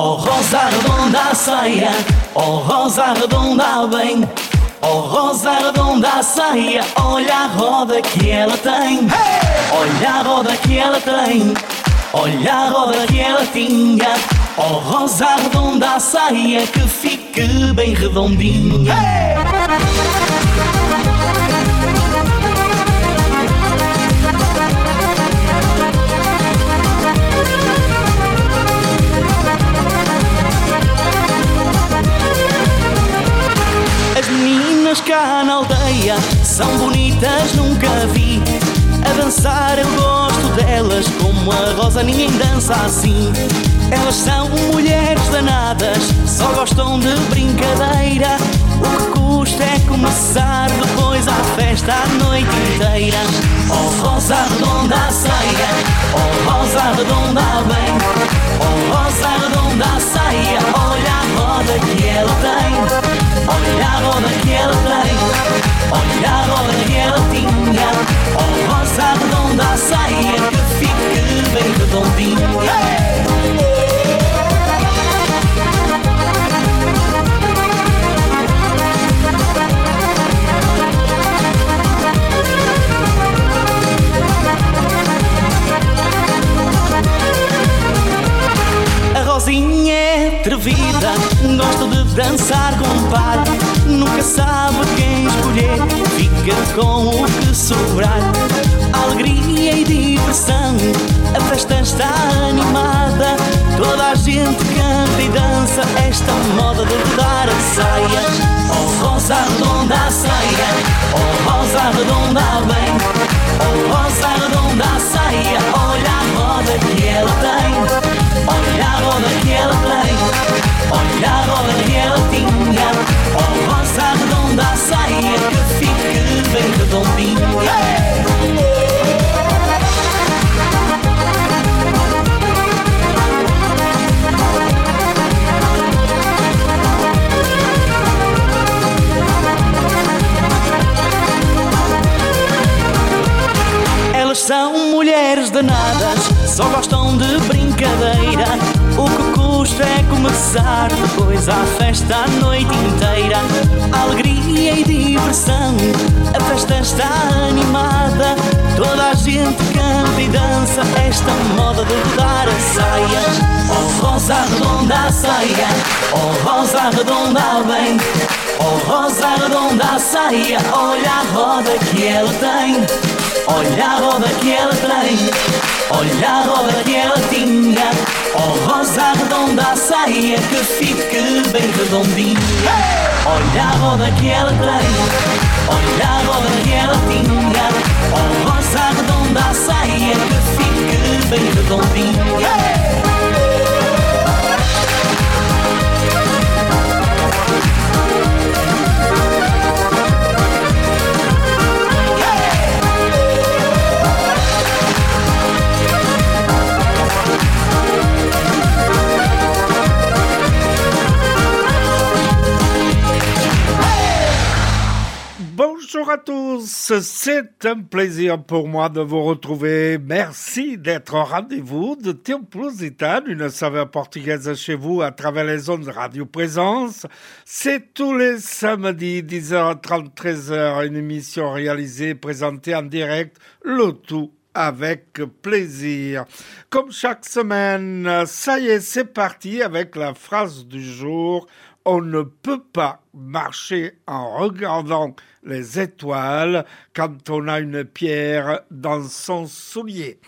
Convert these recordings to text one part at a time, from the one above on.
Oh rosa redonda saia, oh rosa redonda bem. Oh rosa redonda saia, olha a roda que ela tem. Olha a roda que ela tem. Olha a roda que ela tinha. Oh rosa redonda saia, que fique bem redondinha. Cá na aldeia são bonitas, nunca vi. A dançar eu gosto delas, como a rosa ninguém dança assim. Elas são mulheres danadas, só gostam de brincadeira. O que custa é começar depois a festa a noite inteira. Oh rosa redonda a saia, oh rosa redonda bem. Oh rosa redonda a saia, olha a roda que ela tem. Olha a roda que ela tem, olha a roda que ela tinha. Oh rosa redonda a saia, que fique bem redondinha. A Rosinha é atrevida, gosta de dançar com par. Nunca sabe quem escolher, fica com o que sobrar. Alegria e diversão, a festa está animada. Toda a gente canta e dança esta moda de rodar a saia. Oh rosa saia, só gostam de brincadeira. O que custa é começar depois a festa a noite inteira. Alegria e diversão, a festa está animada. Toda a gente canta e dança esta moda de rodar a saia. Oh rosa redonda a saia, oh rosa redonda bem. Oh rosa redonda a saia, olha a roda que ela tem. Olha a roda que ela tem, olha a roda que ela tinha. Oh rosa redonda a saia que fique bem redondinha. Olha a roda que ela tem, olha a roda que ela tinha. Oh rosa redonda a saia que fique bem redondinha. Bonjour à tous, c'est un plaisir pour moi de vous retrouver. Merci d'être au rendez-vous de Templusitane, une saveur portugaise chez vous à travers les ondes Radio Présence. C'est tous les samedis 10h30, 13h, une émission réalisée, présentée en direct, le tout avec plaisir. Comme chaque semaine, ça y est, c'est parti avec la phrase du jour. On ne peut pas marcher en regardant les étoiles quand on a une pierre dans son soulier.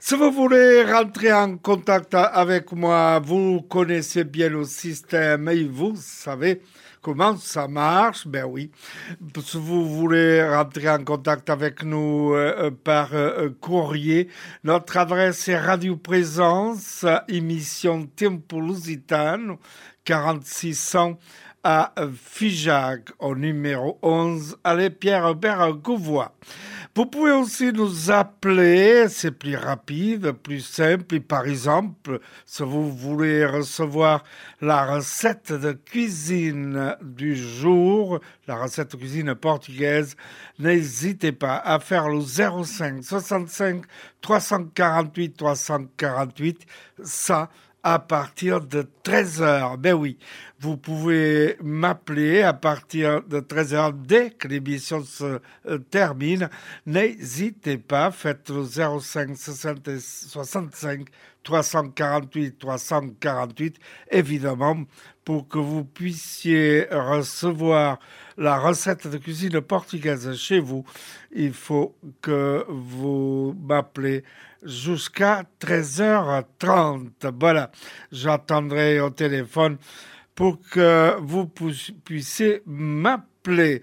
Si vous voulez rentrer en contact avec moi, vous connaissez bien le système et vous savez comment ça marche. Ben oui, si vous voulez rentrer en contact avec nous euh, par euh, courrier, notre adresse est Radio Présence, émission Tempo Lusitano, 4600 à Figeac, au numéro 11, allez Pierre-Hubert Gouvois. Vous pouvez aussi nous appeler, c'est plus rapide, plus simple. Et par exemple, si vous voulez recevoir la recette de cuisine du jour, la recette de cuisine portugaise, n'hésitez pas à faire le 05 65 348 348. Ça, à partir de 13h. Ben oui, vous pouvez m'appeler à partir de 13h dès que l'émission se euh, termine. N'hésitez pas, faites le 05 65 348 348, évidemment, pour que vous puissiez recevoir la recette de cuisine portugaise chez vous. Il faut que vous m'appelez jusqu'à 13h30. Voilà, j'attendrai au téléphone pour que vous puissiez m'appeler.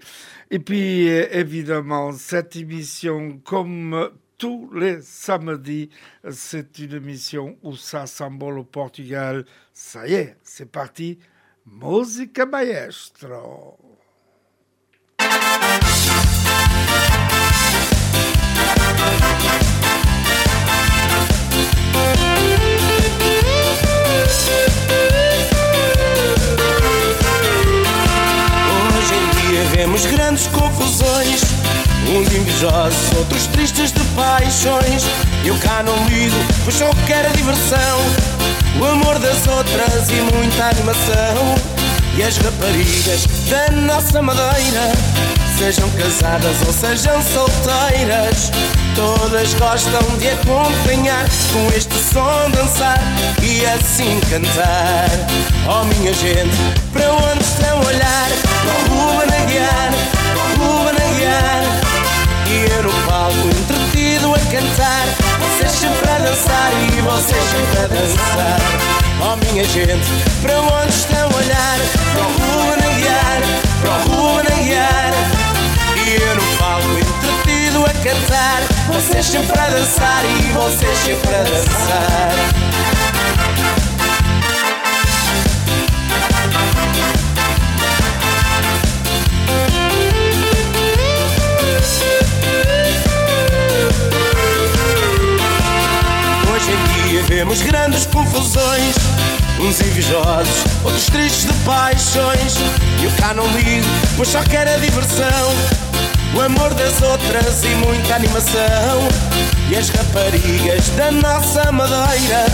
Et puis, évidemment, cette émission, comme tous les samedis, c'est une émission où ça s'embole au Portugal. Ça y est, c'est parti. Musica Maestro. Vemos grandes confusões, uns invejosos, outros tristes de paixões. Eu cá não ligo, pois só quero diversão, o amor das outras e muita animação. E as raparigas da nossa madeira, sejam casadas ou sejam solteiras, todas gostam de acompanhar com este som dançar e assim cantar. Oh minha gente, para onde estão a olhar? O Ruben Aguiar, o Ruben Aguiar. E eu no palco entretido a cantar, dançar e vocês sempre a dançar. Oh minha gente, para onde estão a olhar? Para o Ruben Aguiar. E eu no palco entretido a cantar, vocês sempre a dançar e vocês sempre a dançar. Vemos grandes confusões. Uns invejosos, outros tristes de paixões. Eu cá não ligo, pois só quero a diversão O amor das outras e muita animação. E as raparigas da nossa madeira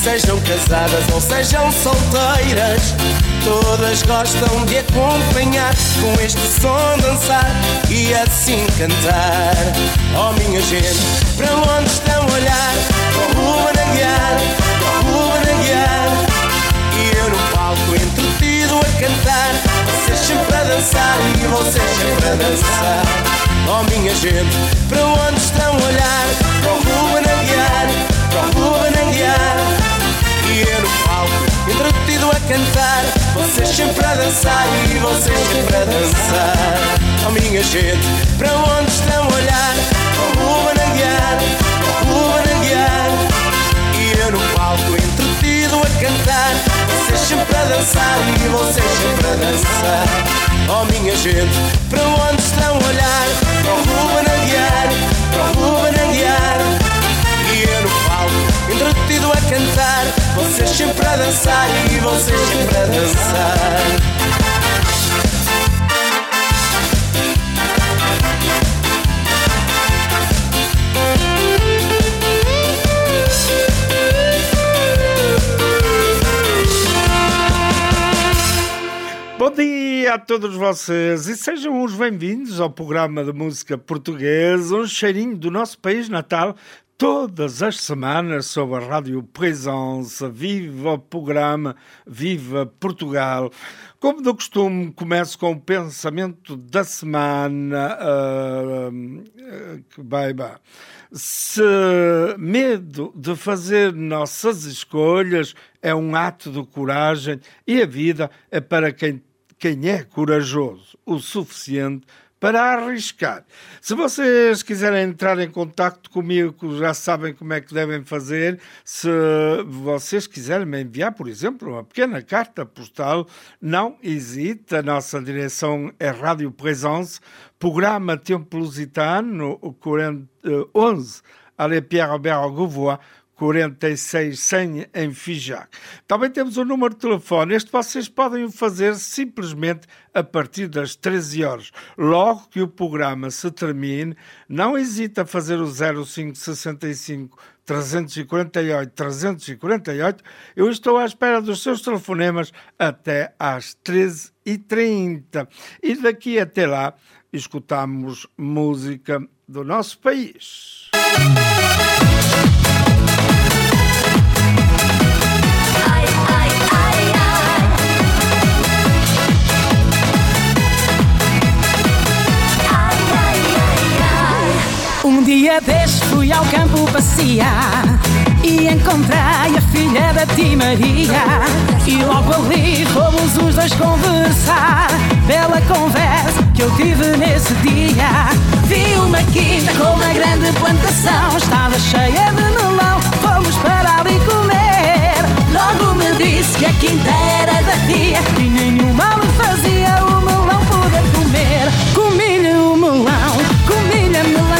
Sejam casadas ou sejam solteiras Todas gostam de acompanhar Com este som dançar E assim cantar. Oh minha gente, para onde estão a olhar? O Ruben Aguiar, para o Ruben Aguiar E eu no palco entretido a cantar Vocês sempre a dançar e vocês sempre a dançar. Oh minha gente, para onde estão a olhar? Para o Ruben Aguiar, para o Ruben Aguiar E eu no palco entretido a cantar. Vocês sempre a dançar e vocês sempre a dançar. Oh minha gente, para onde estão a olhar? Para o Ruben Aguiar, para o Ruben Aguiar eu no palco entretido a cantar. Vocês sempre a dançar e vocês sempre a dançar. Oh minha gente, para onde estão a olhar? Para o Ruben Aguiar, para o Ruben Aguiar. E eu no palco entretido a cantar. Vocês sempre a dançar e vocês sempre a dançar dia a todos vocês e sejam os bem-vindos ao programa de música portuguesa, um cheirinho do nosso país natal, todas as semanas sobre a Rádio Presença. Viva o programa, viva Portugal. Como do costume, começo com o pensamento da semana uh, vai, vai. Se medo de fazer nossas escolhas é um ato de coragem e a vida é para quem quem é corajoso o suficiente para arriscar. Se vocês quiserem entrar em contato comigo, já sabem como é que devem fazer. Se vocês quiserem me enviar, por exemplo, uma pequena carta postal, não hesite. A nossa direção é Rádio Presence, programa Tempo Lusitano, 11, Allée Pierre Albert Gouvois, 46 100 em Fijac. Também temos o número de telefone. Este vocês podem fazer simplesmente a partir das 13 horas. Logo que o programa se termine, não hesite a fazer o 0565 348 348. Eu estou à espera dos seus telefonemas até às 13h30. E daqui até lá, escutamos música do nosso país. Um dia destes fui ao campo passear e encontrei a filha da Tia Maria. E logo ali fomos os dois conversar. Bela conversa que eu tive nesse dia. Vi uma quinta com uma grande plantação, estava cheia de melão. Fomos para ali comer. Logo me disse que a quinta era da tia e nenhum mal me fazia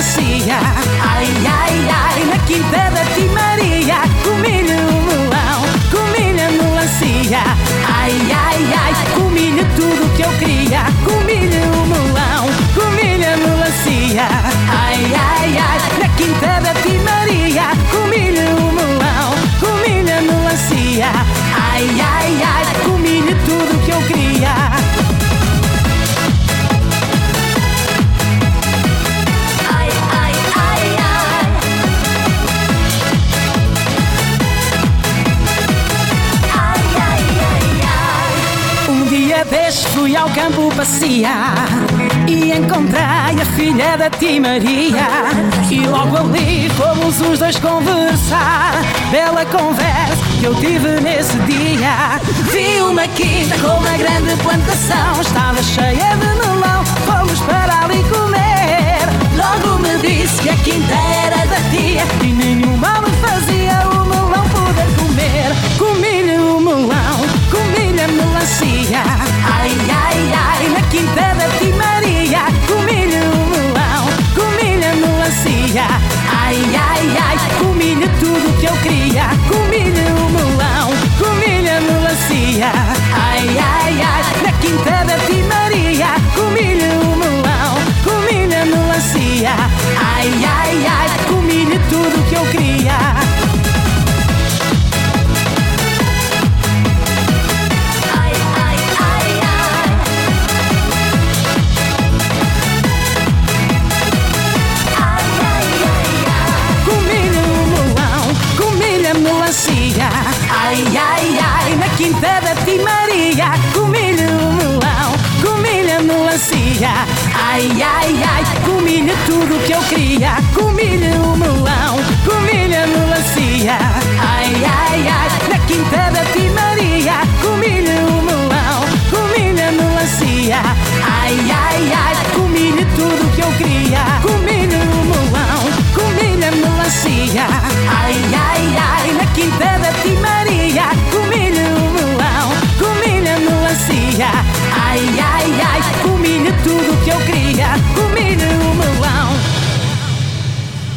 comi-lhe a melancia. Ai, ai, ai, na quinta campo passear e encontrei a filha da tia Maria. E logo ali fomos os dois conversar. Bela conversa que eu tive nesse dia. Vi uma quinta com uma grande plantação, estava cheia de melão. Fomos para ali comer. Logo me disse que a quinta era da tia e nenhum mal me fazia o melão poder comer. Comi-lhe o melão, Ai, ai, ai, na quinta da tia Maria. Comi-lhe o melão, comi-lhe a melancia. Ai, ai, ai, comi-lhe tudo que eu queria. Comi-lhe o melão, comi-lhe a melancia. Ai, ai, ai, comi-lhe tudo que eu queria. Comi-lhe o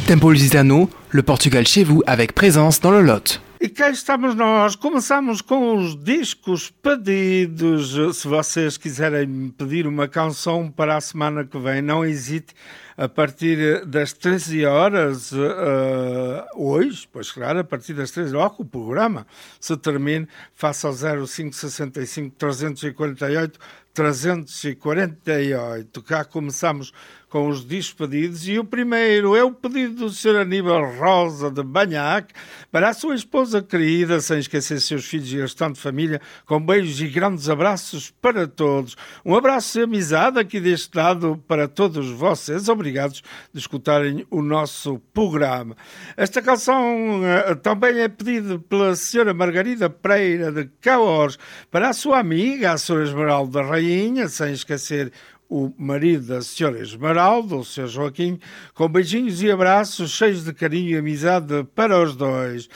Tempo Lusitano, le Portugal chez vous avec présence dans le Lot. E cá estamos nós. Começamos com os discos pedidos. Se vocês quiserem pedir uma canção para a semana que vem, não hesite. A partir das 13 horas, eh, hoje, pois claro, a partir das 13 horas, o programa se termine, faça ao 0565 348 348. Cá começamos com os despedidos e o primeiro é o pedido do Sr. Aníbal Rosa de Banhac para a sua esposa querida, sem esquecer seus filhos e restante família, com beijos e grandes abraços para todos. Um abraço de amizade aqui deste lado para todos vocês. Obrigados de escutarem o nosso programa. Esta canção eh, também é pedida pela Sra. Margarida Pereira de Caos para a sua amiga, a Sra. Esmeralda Rainha, sem esquecer o marido da senhora Esmeralda, o Sr. Joaquim, com beijinhos e abraços cheios de carinho e amizade para os dois.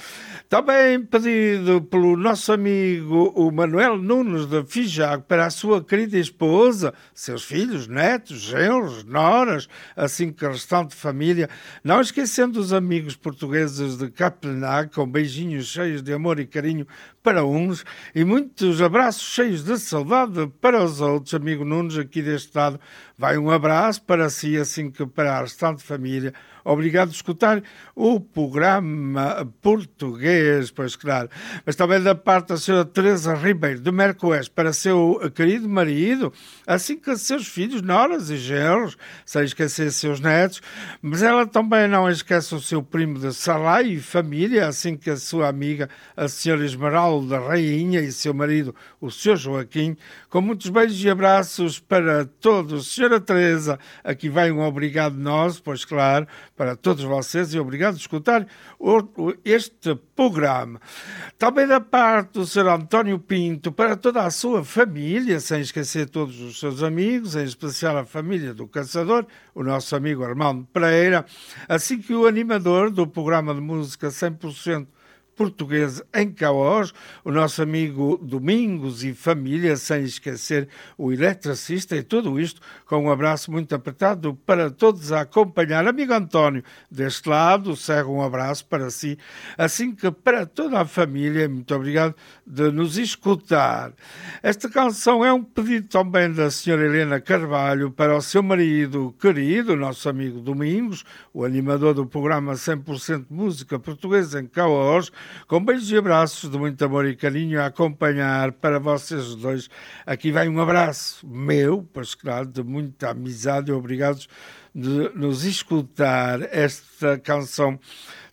Também pedido pelo nosso amigo o Manuel Nunes de Fijago para a sua querida esposa, seus filhos, netos, genros, noras, assim que restante família, não esquecendo os amigos portugueses de Capenac, com beijinhos cheios de amor e carinho para uns e muitos abraços cheios de saudade para os outros. Amigo Nunes, aqui deste lado, vai um abraço para si, assim que para a restante família. Obrigado por escutar o programa português, pois claro. Mas também da parte da senhora Teresa Ribeiro de Mercoés para seu querido marido, assim que seus filhos, noras e genros, sem esquecer seus netos. Mas ela também não esquece o seu primo de Salai e família, assim que a sua amiga, a senhora Esmeralda Rainha e seu marido, o senhor Joaquim, com muitos beijos e abraços para todos. Senhora Teresa, aqui vai um obrigado nosso, pois claro, para todos vocês e obrigado por escutar este programa. Também da parte do Sr. António Pinto, para toda a sua família, sem esquecer todos os seus amigos, em especial a família do Caçador, o nosso amigo Armando Pereira, assim que o animador do programa de música 100% português em Caos, o nosso amigo Domingos e família, sem esquecer o eletricista e tudo isto com um abraço muito apertado para todos a acompanhar. Amigo António, deste lado, segue um abraço para si, assim que para toda a família, muito obrigado de nos escutar. Esta canção é um pedido também da senhora Helena Carvalho para o seu marido querido, nosso amigo Domingos, o animador do programa 100% Música Portuguesa em Caos, com beijos e abraços de muito amor e carinho a acompanhar para vocês dois. Aqui vai um abraço meu, pois claro, de muita amizade e obrigados de nos escutar esta canção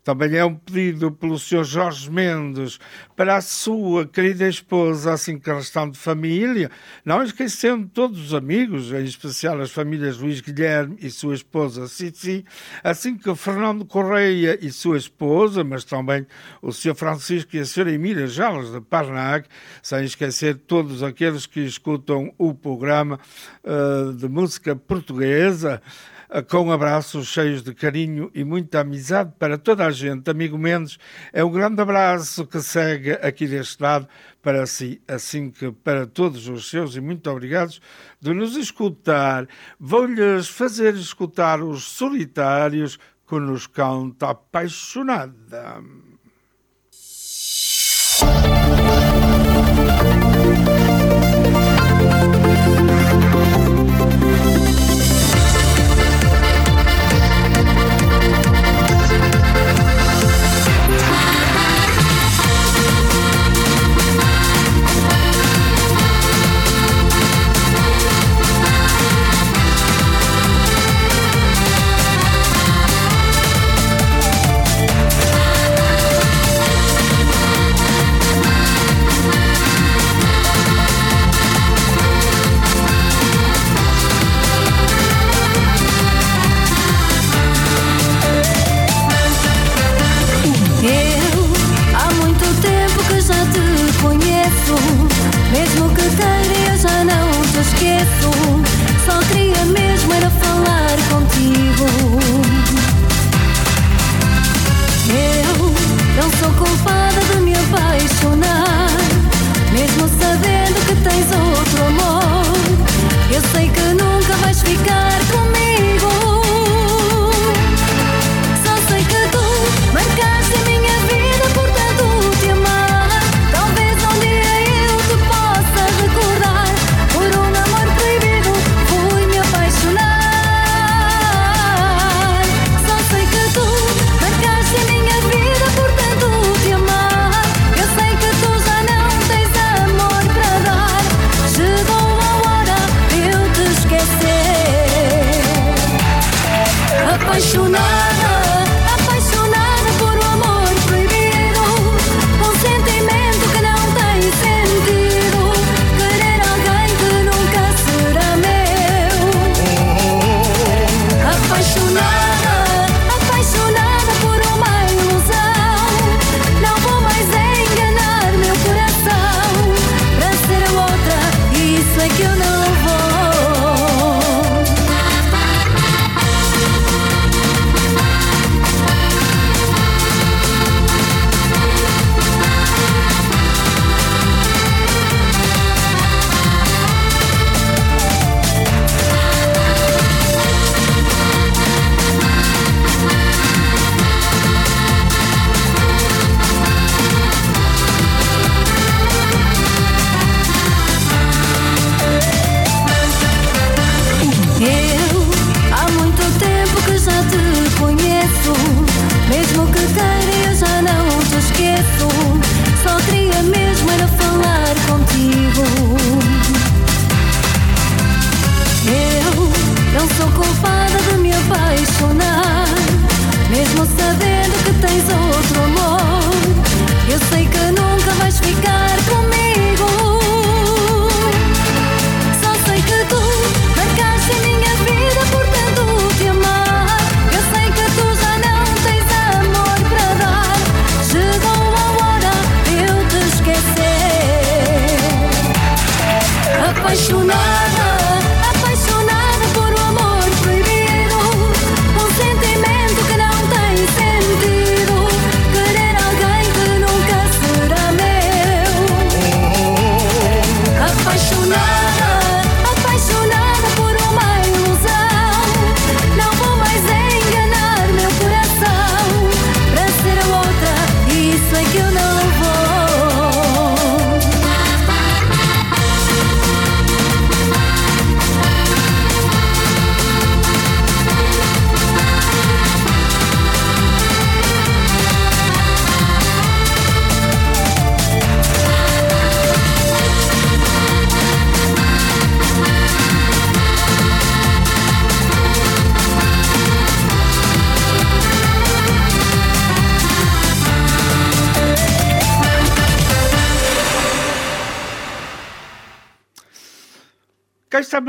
também é um pedido pelo Sr. Jorge Mendes para a sua querida esposa, assim que a restante família, não esquecendo todos os amigos, em especial as famílias Luís Guilherme e sua esposa Cici, assim que Fernando Correia e sua esposa, mas também o Sr. Francisco e a Sra. Emília Jales de Parnac, sem esquecer todos aqueles que escutam o programa uh, de música portuguesa. Eh, com abraços cheios de carinho e muita amizade para toda a gente. Amigo Mendes, é um grande abraço que segue aqui deste lado para si, assim que para todos os seus, e muito obrigados de nos escutar. Vou-lhes fazer escutar os solitários que nos canta apaixonada.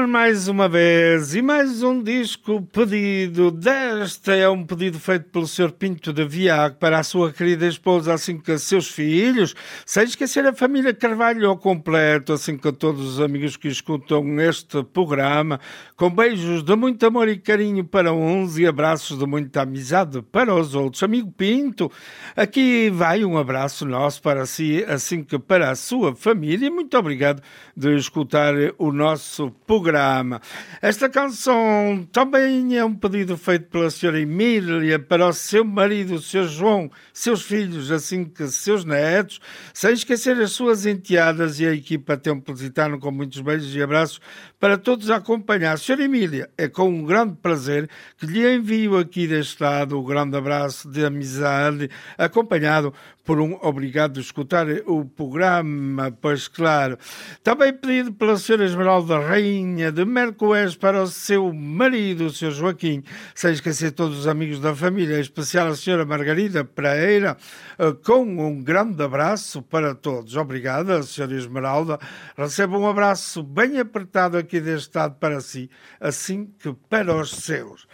Mais uma vez e mais um disco pedido. Desta é um pedido feito pelo Sr. Pinto de Viago para a sua querida esposa, assim que seus filhos, sem esquecer a família Carvalho ao completo, assim que todos os amigos que escutam este programa, com beijos de muito amor e carinho para uns e abraços de muita amizade para os outros. Amigo Pinto, aqui vai um abraço nosso para si, assim que para a sua família. Muito obrigado de escutar o nosso programa. Esta canção também é um pedido feito pela senhora Emília para o seu marido, o seu João, seus filhos, assim que seus netos, sem esquecer as suas enteadas e a equipa Tempositano com muitos beijos e abraços para todos a acompanhar. Senhora Emília, é com um grande prazer que lhe envio aqui deste lado o um grande abraço de amizade, acompanhado por um obrigado de escutar o programa, pois claro. Também pedido pela senhora Esmeralda Rainha de Mercoés para o seu marido, o senhor Joaquim, sem esquecer todos os amigos da família, em especial a senhora Margarida Pereira, eh, com um grande abraço para todos. Obrigada, senhora Esmeralda. Receba um abraço bem apertado aqui deste lado para si, assim que para os seus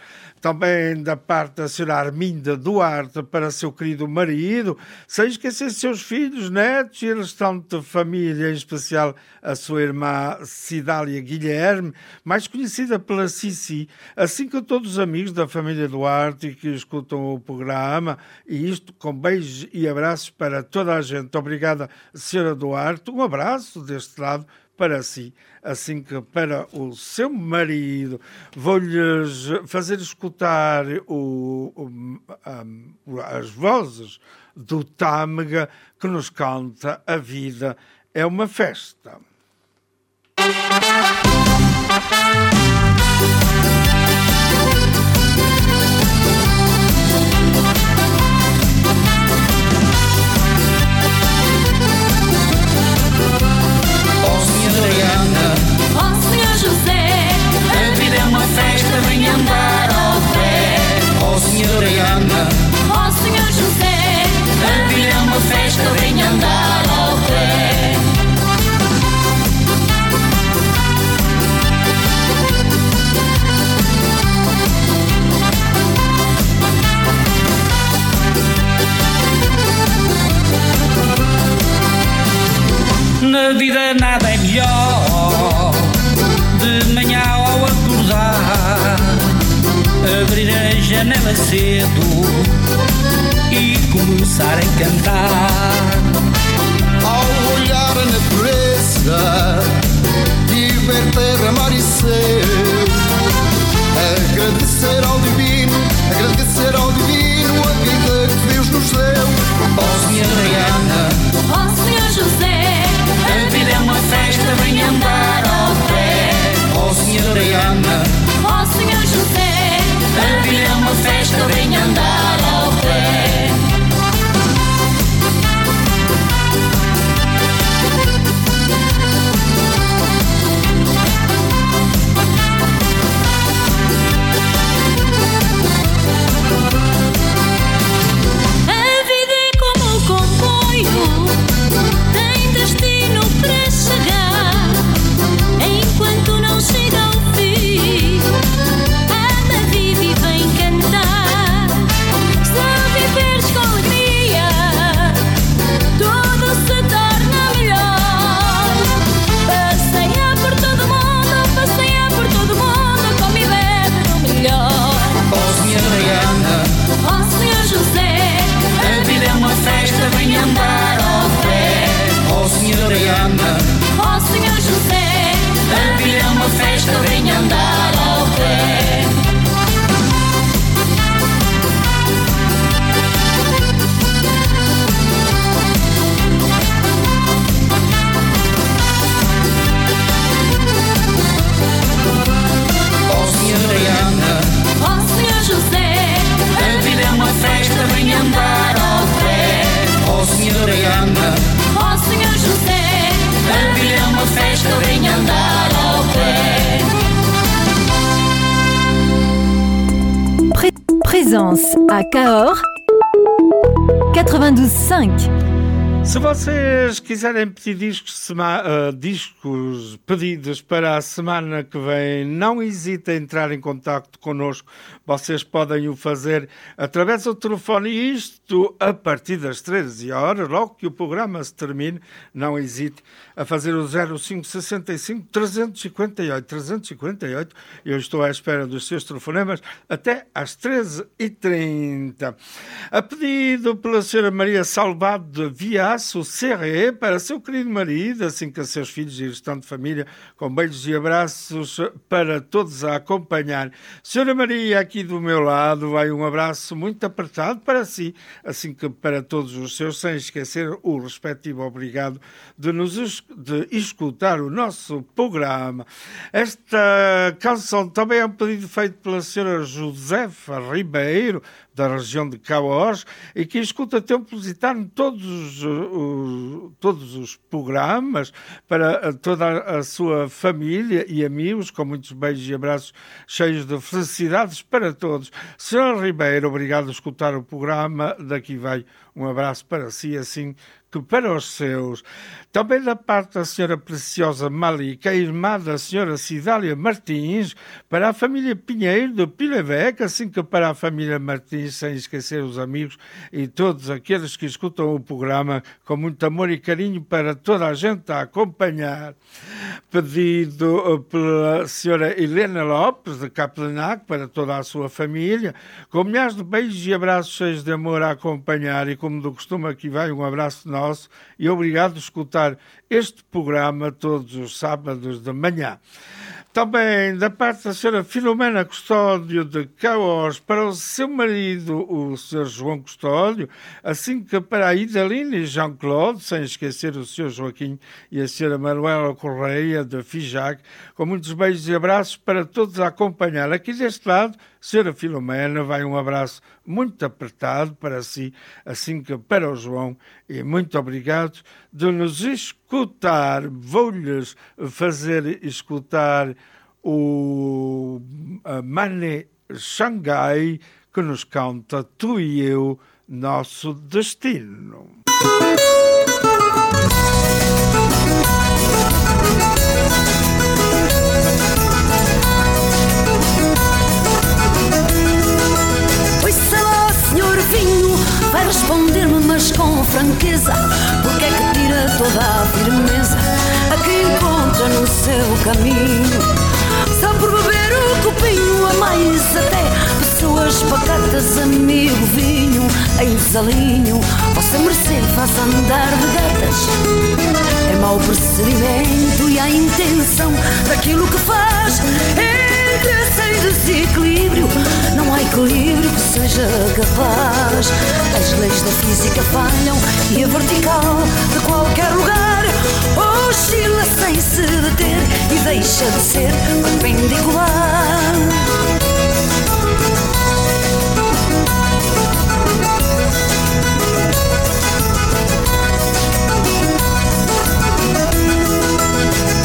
também da parte da senhora Arminda Duarte para seu querido marido, sem esquecer seus filhos, netos e restante família, em especial a sua irmã Cidália Guilherme, mais conhecida pela Cici, assim que todos os amigos da família Duarte que escutam o programa, e isto com beijos e abraços para toda a gente. Obrigada, senhora Duarte, um abraço deste lado para si, assim que para o seu marido. Vou-lhes fazer escutar o, o, um, as vozes do Tâmega que nos canta A Vida é uma Festa. andar é знаешь, что в нем да. À Cahors 92.5 Se vocês quiserem pedir discos, uh, discos, pedidos para a semana que vem, não hesitem em entrar em contato connosco. Vocês podem o fazer através do telefone isto a partir das 13 horas, logo que o programa se termine. Não hesite a fazer o 0565 358 358. Eu estou à espera dos seus telefonemas até às 13h30. A pedido pela senhora Maria Salvado de Via abraço serré para seu querido marido, assim que seus filhos e restante família, com beijos e abraços para todos a acompanhar. Senhora Maria, aqui do meu lado, vai um abraço muito apertado para si, assim que para todos os seus, sem esquecer o respectivo obrigado de nos de escutar o nosso programa. Esta canção também é um pedido feito pela senhora Josefa Ribeiro, da região de Cauós e que escuta Templos e todos os, todos os programas para toda a sua família e amigos, com muitos beijos e abraços cheios de felicidades para todos. Senhor Ribeiro, obrigado por escutar o programa. Daqui vai um abraço para si, assim que para os seus. Também da parte da senhora Preciosa Malika, irmã da senhora Cidália Martins, para a família Pinheiro do Pileveca, assim que para a família Martins, sem esquecer os amigos e todos aqueles que escutam o programa com muito amor e carinho para toda a gente a acompanhar. Pedido eh, pela senhora Helena Lopes, de Capenac, para toda a sua família, com milhares de beijos e abraços cheios de amor a acompanhar e como do costume aqui vai um abraço nosso nosso e obrigado por escutar este programa todos os sábados de manhã. Também da parte da senhora Filomena Custódio de Caos para o seu marido, o senhor João Custódio, assim que para a Idaline e Jean-Claude, sem esquecer o senhor Joaquim e a senhora Manuela Correia de Fijac, com muitos beijos e abraços para todos a acompanhar. Aqui deste lado, senhora Filomena, vai um abraço muito apertado para si, assim que para o João, e muito obrigado de nos escutar. Vou-lhes fazer escutar o Mane Xangai que nos canta Tu e Eu, Nosso Destino. Com franqueza. Porque é que tira toda a firmeza a que encontra no seu caminho? Só por beber o copinho, a mais até pessoas pacatas, amigo vinho, em desalinho. Vossa mercê faz andar de gatas. É mau procedimento e a intenção daquilo que faz. Entre sem desequilíbrio, equilíbrio que seja capaz. As leis da física falham e a vertical de qualquer lugar oscila sem se deter e deixa de ser perpendicular.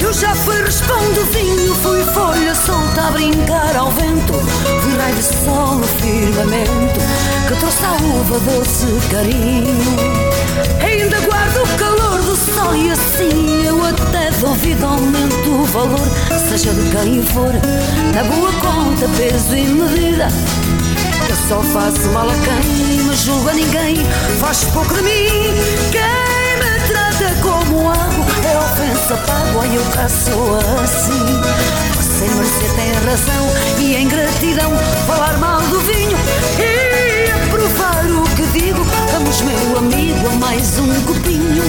Eu já fui respondo vinho, fui folha solta a brincar ao vento. Raio de sol no firmamento que trouxe a uva doce carinho. Ainda guardo o calor do sol e assim eu até duvido aumento o valor, seja de quem for, na boa conta, peso e medida. Eu só faço mal a quem me julga ninguém, faz pouco de mim. Quem me trata como amo é ofensa pago, e eu caço assim. Você mercê tem razão e em gratidão falar mal do vinho e aprovar o que digo. Vamos, meu amigo, a mais um copinho.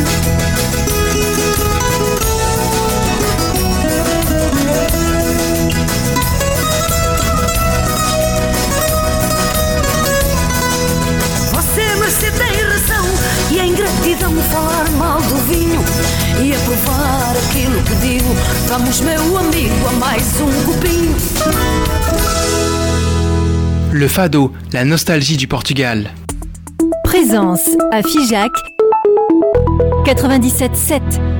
E em gratidão falar mal do vinho E aprovar aquilo que digo. Vamos meu amigo a mais um copinho. Le fado, la nostalgie du Portugal. Présence à Figeac 97.7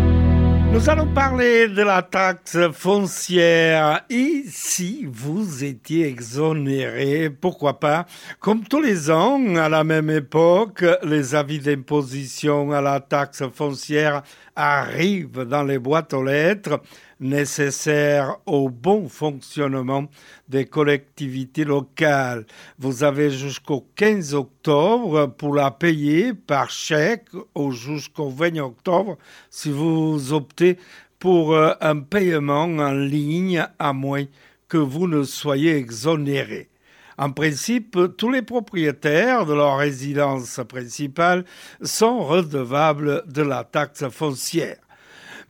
Nous allons parler de la taxe foncière. Et si vous étiez exonéré, pourquoi pas? Comme tous les ans, à la même époque, les avis d'imposition à la taxe foncière arrivent dans les boîtes aux lettres nécessaires au bon fonctionnement des collectivités locales. Vous avez jusqu'au 15 octobre pour la payer par chèque ou jusqu'au 20 octobre si vous optez pour euh, un paiement en ligne à moins que vous ne soyez exonéré. En principe, tous les propriétaires de leur résidence principale sont redevables de la taxe foncière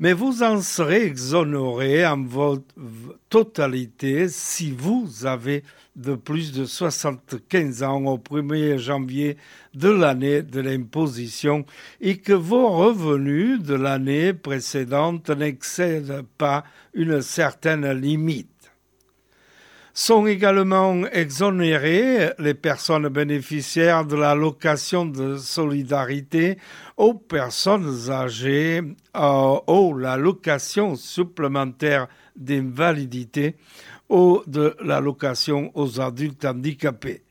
mais vous en serez exonéré en votre totalité si vous avez de plus de 75 ans au 1er janvier de l'année de l'imposition et que vos revenus de l'année précédente n'excèdent pas une certaine limite. Sont également exonérées les personnes bénéficiaires de la location de solidarité aux personnes âgées euh, ou la location supplémentaire d'invalidité ou de la location aux adultes handicapés.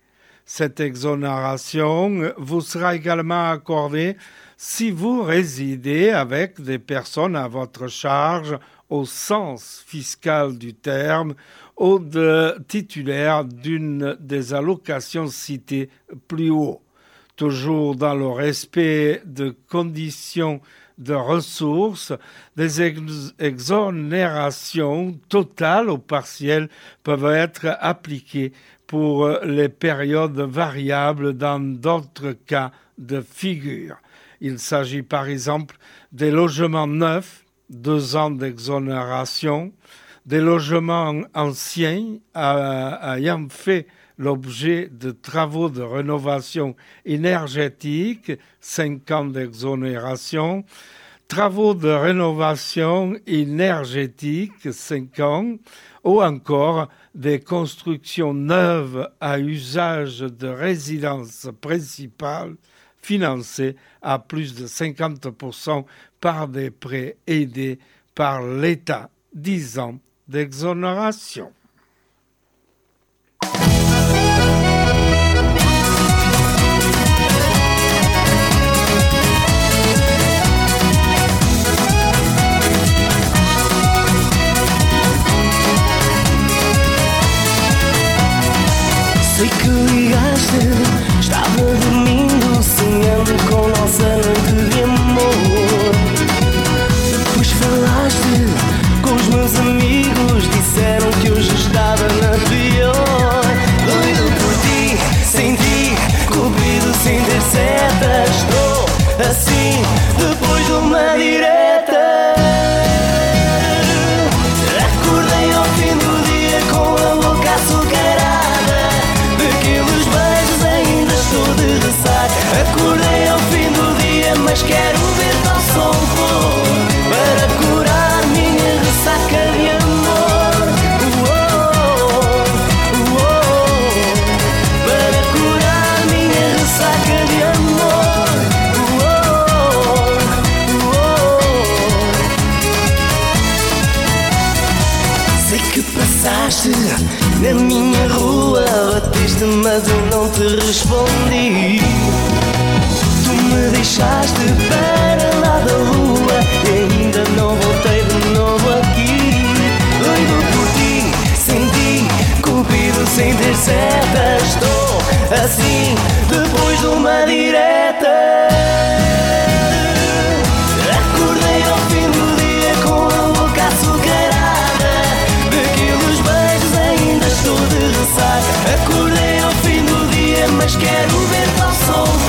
Cette exonération vous sera également accordée si vous résidez avec des personnes à votre charge au sens fiscal du terme ou de titulaire d'une des allocations citées plus haut, toujours dans le respect de conditions de ressources, des ex exonérations totales ou partielles peuvent être appliquées pour les périodes variables dans d'autres cas de figure. Il s'agit par exemple des logements neufs, deux ans d'exonération, des logements anciens ayant fait l'objet de travaux de rénovation énergétique, cinq ans d'exonération, travaux de rénovation énergétique, cinq ans, ou encore des constructions neuves à usage de résidence principale financées à plus de 50% par des prêts aidés par l'État, dix ans d'exonération. Sei que ligaste, estava dormindo, sonhando com nossa noite de amor. Depois falaste os meus amigos, disseram que hoje estava na pior. Doido por ti, sem ti, cobrido sem ter seta. Estou assim, depois de uma direta. Acordei ao fim do dia com a boca açucarada. Daqueles beijos ainda estou de ressaca. Acordei ao fim do dia, mas quero na minha rua, batiste, mas eu não te respondi. Tu me deixaste para lá da lua e ainda não voltei de novo aqui. Doido por ti, sem ti, cupido sem ter seta. Estou assim, depois de uma direta. Quero ver-te ao sol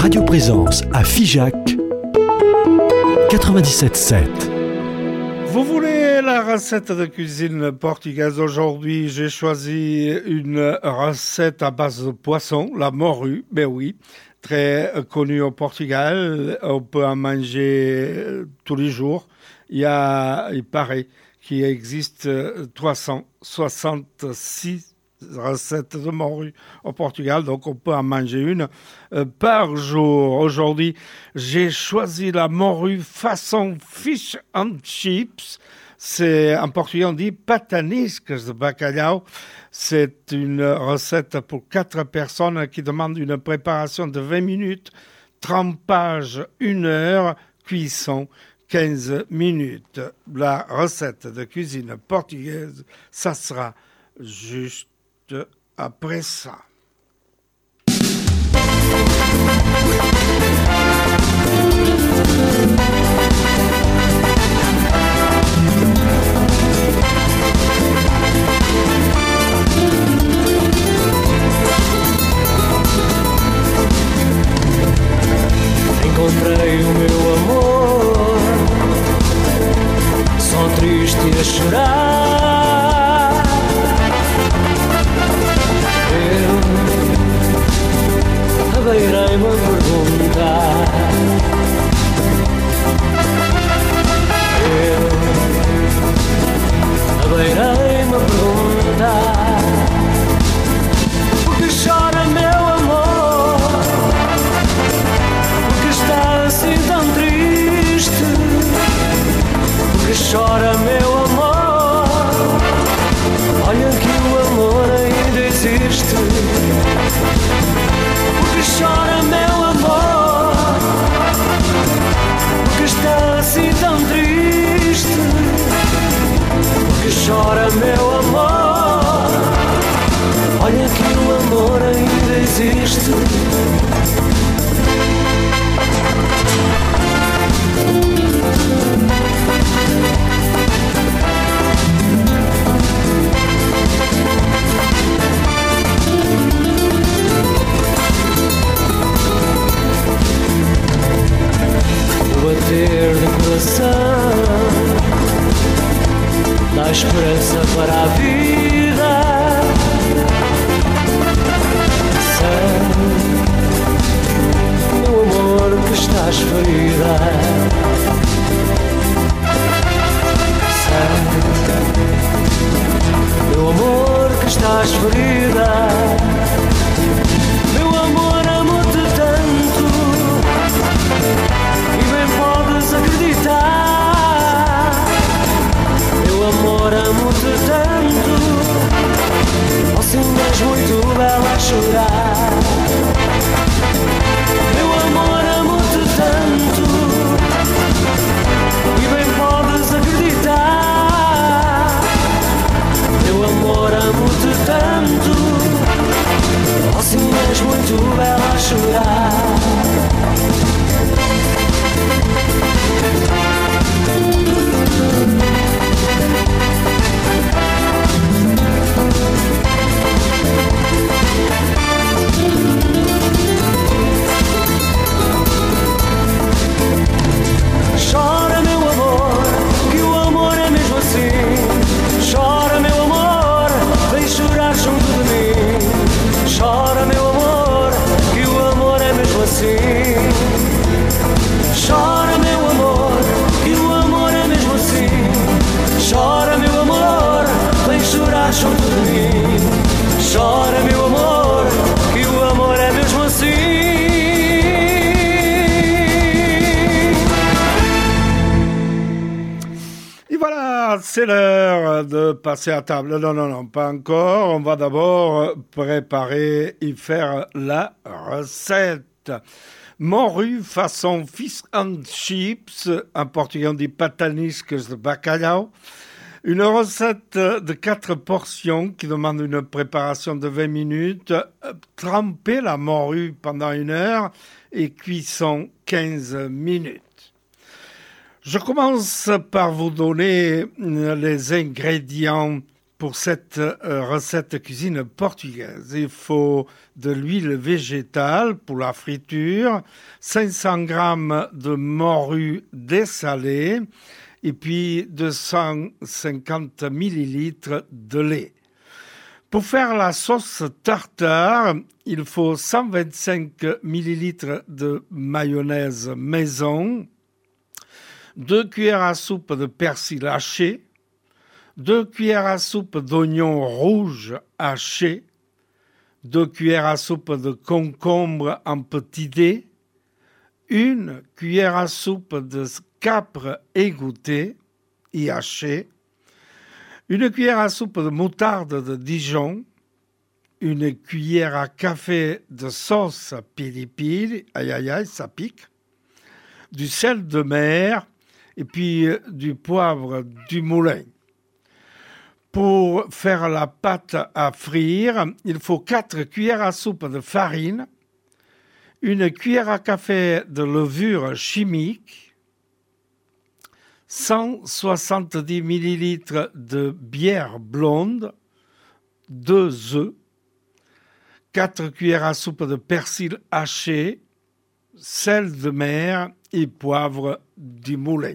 Radio Présence à Figeac 97.7. Vous voulez la recette de cuisine portugaise Aujourd'hui, j'ai choisi une recette à base de poisson, la morue, ben oui, très connue au Portugal. On peut en manger tous les jours. Il y a, il paraît, qu'il existe 366 recette de morue au Portugal, donc on peut en manger une euh, par jour. Aujourd'hui, j'ai choisi la morue façon fish and chips. C'est en portugais on dit patanisques de bacalhau. C'est une recette pour quatre personnes qui demande une préparation de 20 minutes, trempage une heure, cuisson 15 minutes. La recette de cuisine portugaise, ça sera juste après ça. Encontrei o meu amor, só triste a chorar. Eu beirei-me a perguntar. Eu beirei-me a perguntar. Porque chora meu amor? Porque está assim tão triste? Porque chora meu amor? Olha que o amor ainda existe. Chora meu amor? Porque está assim tão triste? Porque chora meu amor? Olha que o amor ainda existe. C'est l'heure de passer à table. Non, non, non, pas encore. On va d'abord préparer et faire la recette. Morue façon fish and chips, en portugais on dit patanisques de bacalhau. Une recette de quatre portions qui demande une préparation de 20 minutes. Tremper la morue pendant une heure et cuisson 15 minutes. Je commence par vous donner euh, les ingrédients pour cette euh, recette cuisine portugaise. Il faut de l'huile végétale pour la friture, 500 g de morue dessalée et puis 250 ml de lait. Pour faire la sauce tartare, il faut 125 ml de mayonnaise maison, 2 cuillères à soupe de persil haché, 2 cuillères à soupe d'oignons rouges hachés, 2 cuillères à soupe de concombre en petits dés, une cuillère à soupe de capre égoutté et haché, une cuillère à soupe de moutarde de Dijon, une cuillère à café de sauce pili pili, aïe aïe aïe, ça pique, du sel de mer et puis du poivre du moulin. Pour faire la pâte à frire, il faut 4 cuillères à soupe de farine, une cuillère à café de levure chimique, 170 ml de bière blonde, 2 œufs, 4 cuillères à soupe de persil haché, sel de mer et poivre du moulin.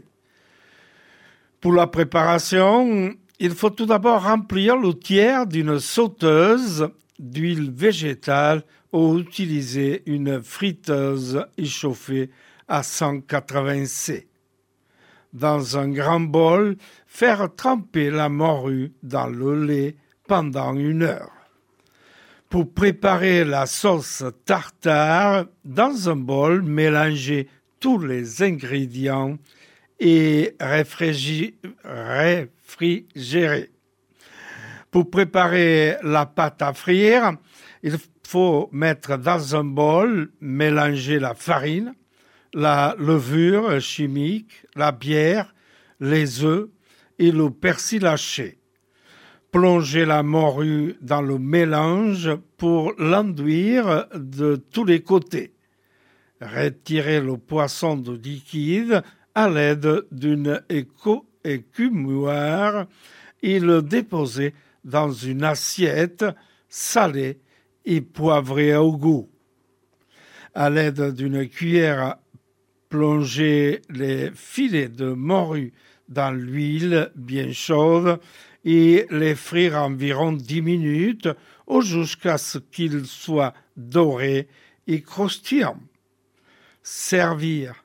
Pour la préparation, il faut tout d'abord remplir le tiers d'une sauteuse d'huile végétale ou utiliser une friteuse échauffée à 180 C. Dans un grand bol, faire tremper la morue dans le lait pendant une heure. Pour préparer la sauce tartare, dans un bol, mélangez tous les ingrédients et réfrigérer. Pour préparer la pâte à frire, il faut mettre dans un bol, mélanger la farine, la levure chimique, la bière, les œufs et le persil haché. Plonger la morue dans le mélange pour l'enduire de tous les côtés. Retirer le poisson de liquide à l'aide d'une écumoire et le déposer dans une assiette salée et poivrée au goût. À l'aide d'une cuillère, plonger les filets de morue dans l'huile bien chaude et les frire environ 10 minutes jusqu'à ce qu'ils soient dorés et croustillants. Servir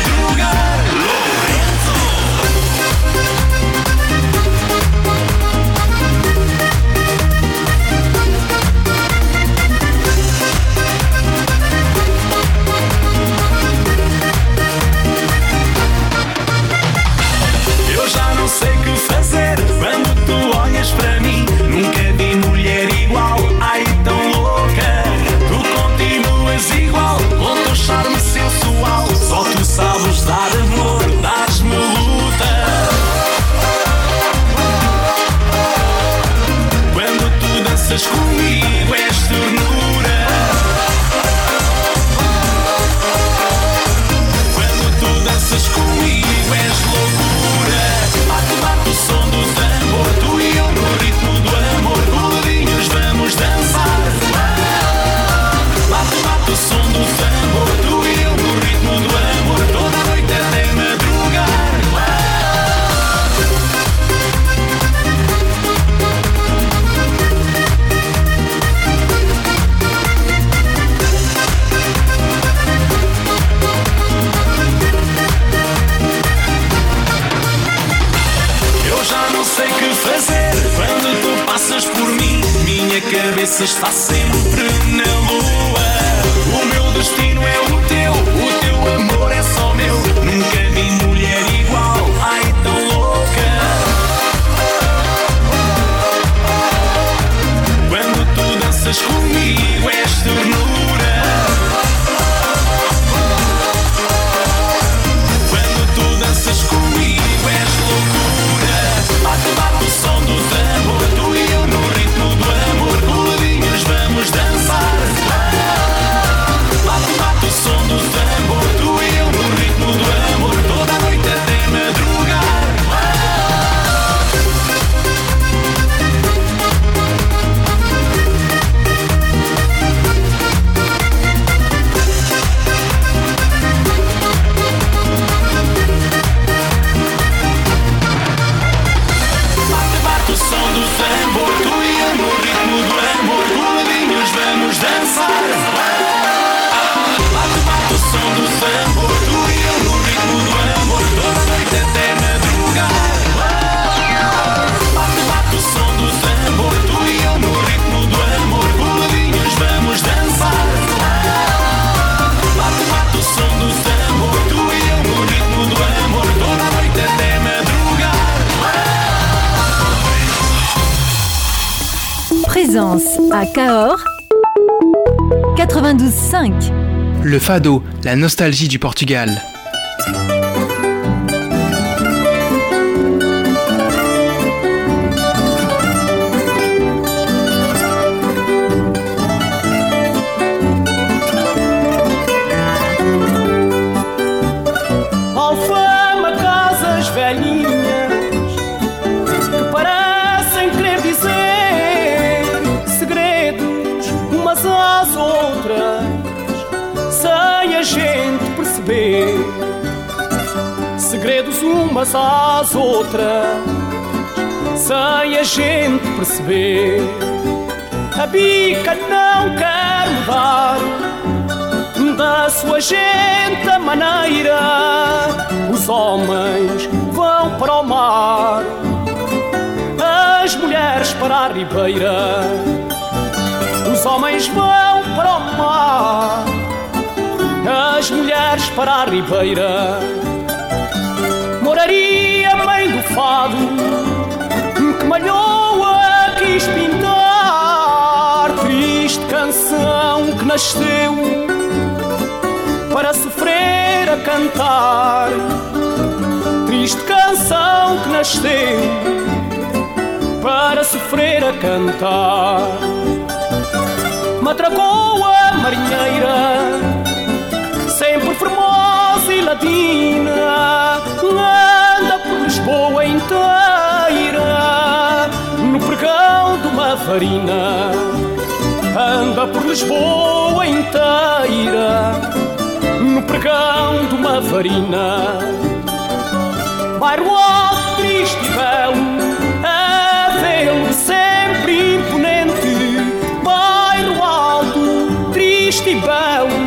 sei que fazer quando tu passas por mim. Minha cabeça está sempre na lua. O meu destino é o teu, o teu amor é só meu. Nunca vi mulher igual, ai tão louca. Quando tu danças comigo. Présence à Cahors 92.5. Le fado, la nostalgie du Portugal. Umas às outras sem a gente perceber. A bica não quer mudar da sua gente a maneira. Os homens vão para o mar, as mulheres para a ribeira. Os homens vão para o mar, as mulheres para a ribeira. Fado que malhou a quis pintar, triste canção que nasceu para sofrer a cantar. Triste canção que nasceu para sofrer a cantar. Matracou a marinheira, farina. Anda por Lisboa inteira no pregão de uma farina. Bairro alto, triste e belo, a vê-lo sempre imponente. Bairro alto, triste e belo,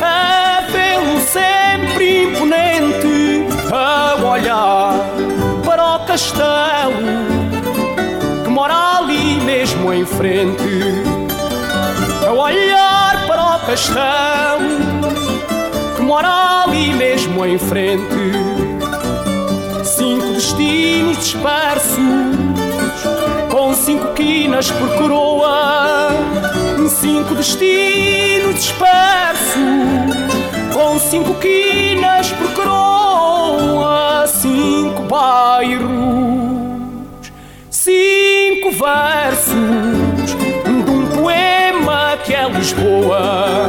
a vê-lo sempre imponente. A olhar para o castelo em frente. A olhar para o castelo mora ali mesmo em frente. Cinco destinos dispersos, com cinco quinas por coroa. Cinco destinos dispersos, com cinco quinas por coroa. Cinco bairros, versos de um poema que é Lisboa.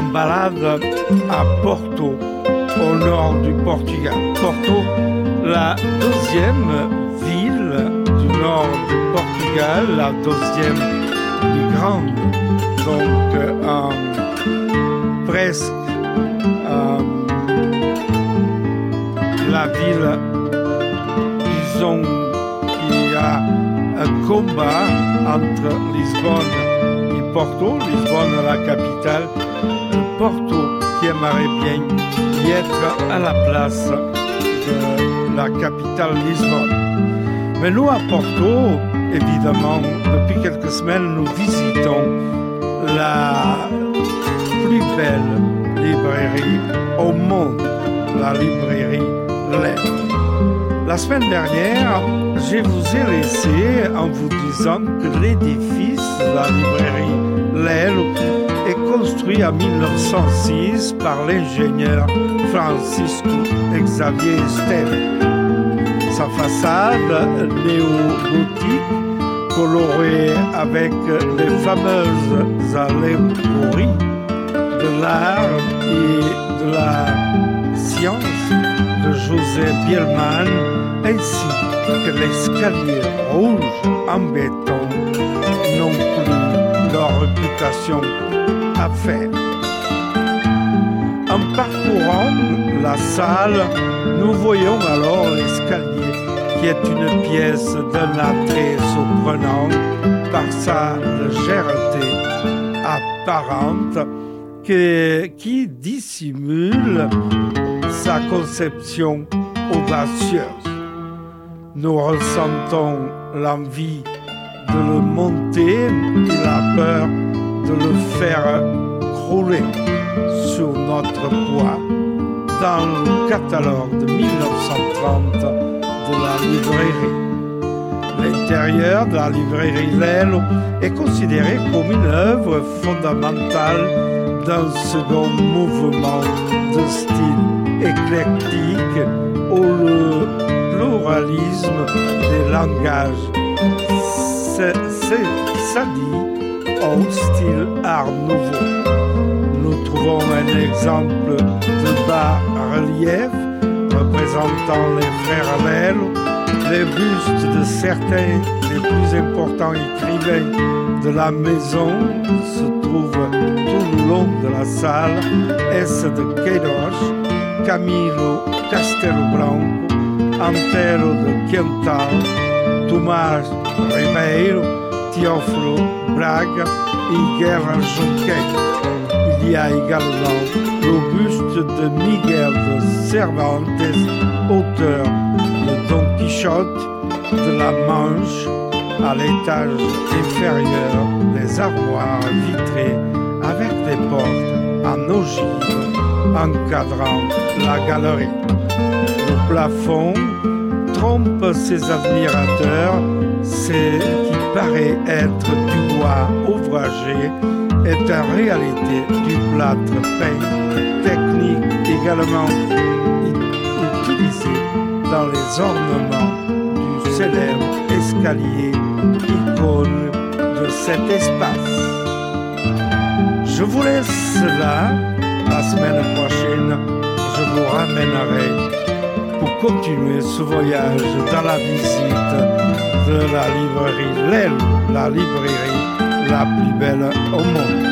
En balade à Porto, au nord du Portugal. Porto, la deuxième ville du nord du Portugal, la deuxième plus grande. Donc, euh, presque euh, la ville, disons qu'il y a un combat entre Lisbonne et Porto. Lisbonne, la capitale, qui aimerait bien y être à la place de la capitale Lisbonne. Mais nous, à Porto, évidemment, depuis quelques semaines, nous visitons la plus belle librairie au monde, la librairie Lève. La semaine dernière, je vous ai laissé en vous disant que l'édifice la librairie est construit en 1906 par l'ingénieur Francisco Xavier Esteve. sa façade néo-gothique colorée avec les fameuses allégories de l'art et de la science de José Bielman ainsi que l'escalier rouge en béton n'ont plus leur réputation En parcourant la salle, nous voyons alors l'escalier qui est une pièce d'un attrait surprenant par sa légèreté apparente qui, qui dissimule sa conception audacieuse. Nous ressentons l'envie de le monter et la peur de le faire crouler sur notre poids dans le catalogue de 1930 de la librairie. L'intérieur de la librairie Lello est considéré comme une œuvre fondamentale d'un second mouvement de style éclectique où le pluralisme des langages s'addit au style art nouveau. Nous trouvons un exemple de bas-relief représentant les frères Lello, les bustes de certains des plus importants écrivains de la maison se trouvent tout le long de la salle, S de Queiroz, Camilo Castelo Branco, Antero de Quental, Tomás Ribeiro, Teófilo Braga et Guerra Junquet. Il y a également le buste de Miguel de Cervantes, auteur de Don Quichotte, de la Manche, à l'étage inférieur, les armoires vitrées avec des portes en ogive encadrant la galerie. Le plafond trompe ses admirateurs, ce qui paraît être du bois ouvragé est en réalité du plâtre peint, technique également utilisée dans les ornements du célèbre escalier, icône de cet espace. Je vous laisse là, la semaine prochaine, je vous ramènerai pour continuer ce voyage dans la visite de la librairie L'Aile, la librairie la plus belle au monde.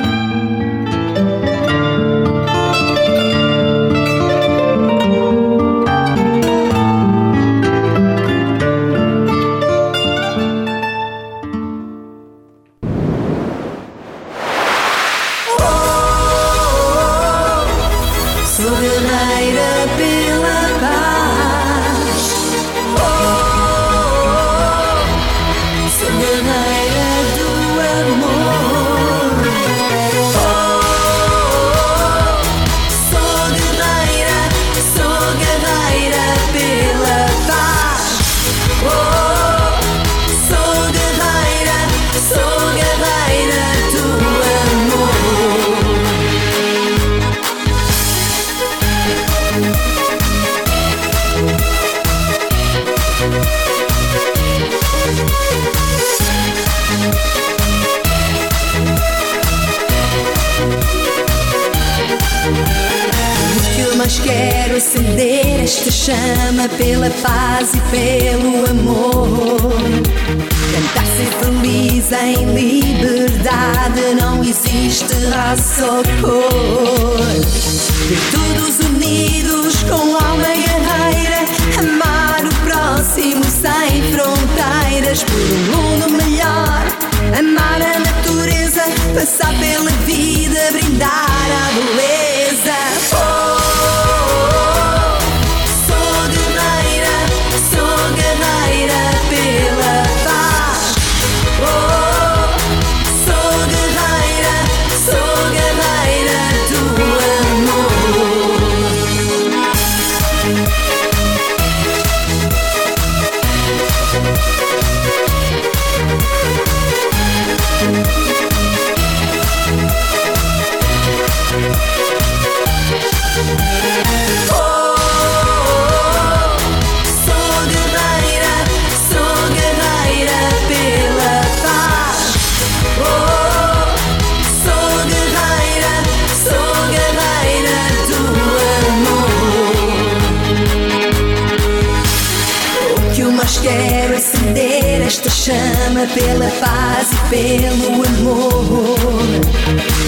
Clama pela paz e pelo amor.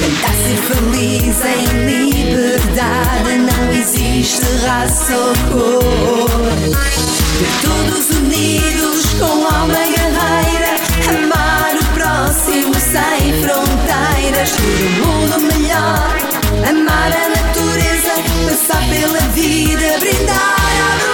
Tentar ser feliz em liberdade, não existe raça ou cor. Todos unidos com alma guerreira, amar o próximo sem fronteiras, por um mundo melhor, amar a natureza, passar pela vida, brindar.